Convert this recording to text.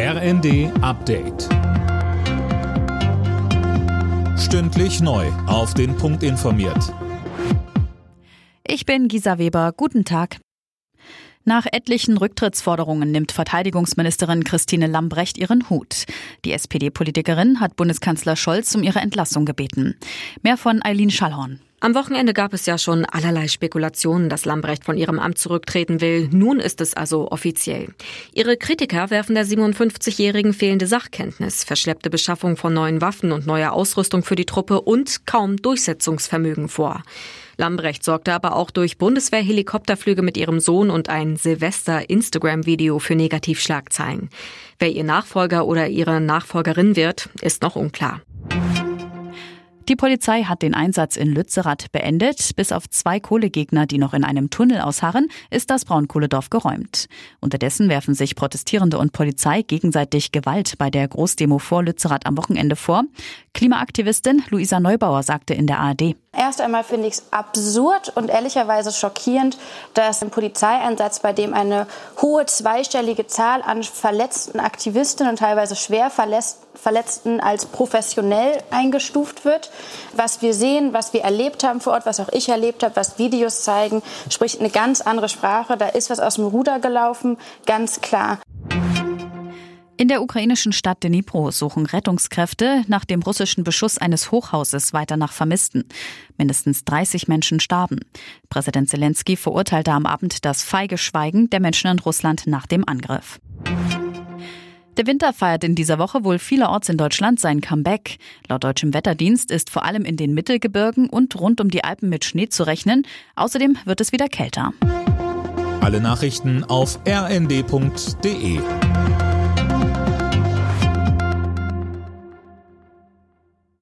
RND Update. Stündlich neu. Auf den Punkt informiert. Ich bin Gisa Weber. Guten Tag. Nach etlichen Rücktrittsforderungen nimmt Verteidigungsministerin Christine Lambrecht ihren Hut. Die SPD-Politikerin hat Bundeskanzler Scholz um ihre Entlassung gebeten. Mehr von Eileen Schallhorn. Am Wochenende gab es ja schon allerlei Spekulationen, dass Lambrecht von ihrem Amt zurücktreten will. Nun ist es also offiziell. Ihre Kritiker werfen der 57-Jährigen fehlende Sachkenntnis, verschleppte Beschaffung von neuen Waffen und neuer Ausrüstung für die Truppe und kaum Durchsetzungsvermögen vor. Lambrecht sorgte aber auch durch Bundeswehr-Helikopterflüge mit ihrem Sohn und ein Silvester-Instagram-Video für Negativschlagzeilen. Wer ihr Nachfolger oder ihre Nachfolgerin wird, ist noch unklar. Die Polizei hat den Einsatz in Lützerath beendet. Bis auf zwei Kohlegegner, die noch in einem Tunnel ausharren, ist das Braunkohledorf geräumt. Unterdessen werfen sich Protestierende und Polizei gegenseitig Gewalt bei der Großdemo vor Lützerath am Wochenende vor. Klimaaktivistin Luisa Neubauer sagte in der ARD. Erst einmal finde ich es absurd und ehrlicherweise schockierend, dass ein Polizeieinsatz, bei dem eine hohe zweistellige Zahl an verletzten Aktivistinnen und teilweise schwer Verletzten als professionell eingestuft wird. Was wir sehen, was wir erlebt haben vor Ort, was auch ich erlebt habe, was Videos zeigen, spricht eine ganz andere Sprache. Da ist was aus dem Ruder gelaufen, ganz klar. In der ukrainischen Stadt Dnipro suchen Rettungskräfte nach dem russischen Beschuss eines Hochhauses weiter nach Vermissten. Mindestens 30 Menschen starben. Präsident Zelensky verurteilte am Abend das feige Schweigen der Menschen in Russland nach dem Angriff. Der Winter feiert in dieser Woche wohl vielerorts in Deutschland sein Comeback. Laut deutschem Wetterdienst ist vor allem in den Mittelgebirgen und rund um die Alpen mit Schnee zu rechnen. Außerdem wird es wieder kälter. Alle Nachrichten auf rnd.de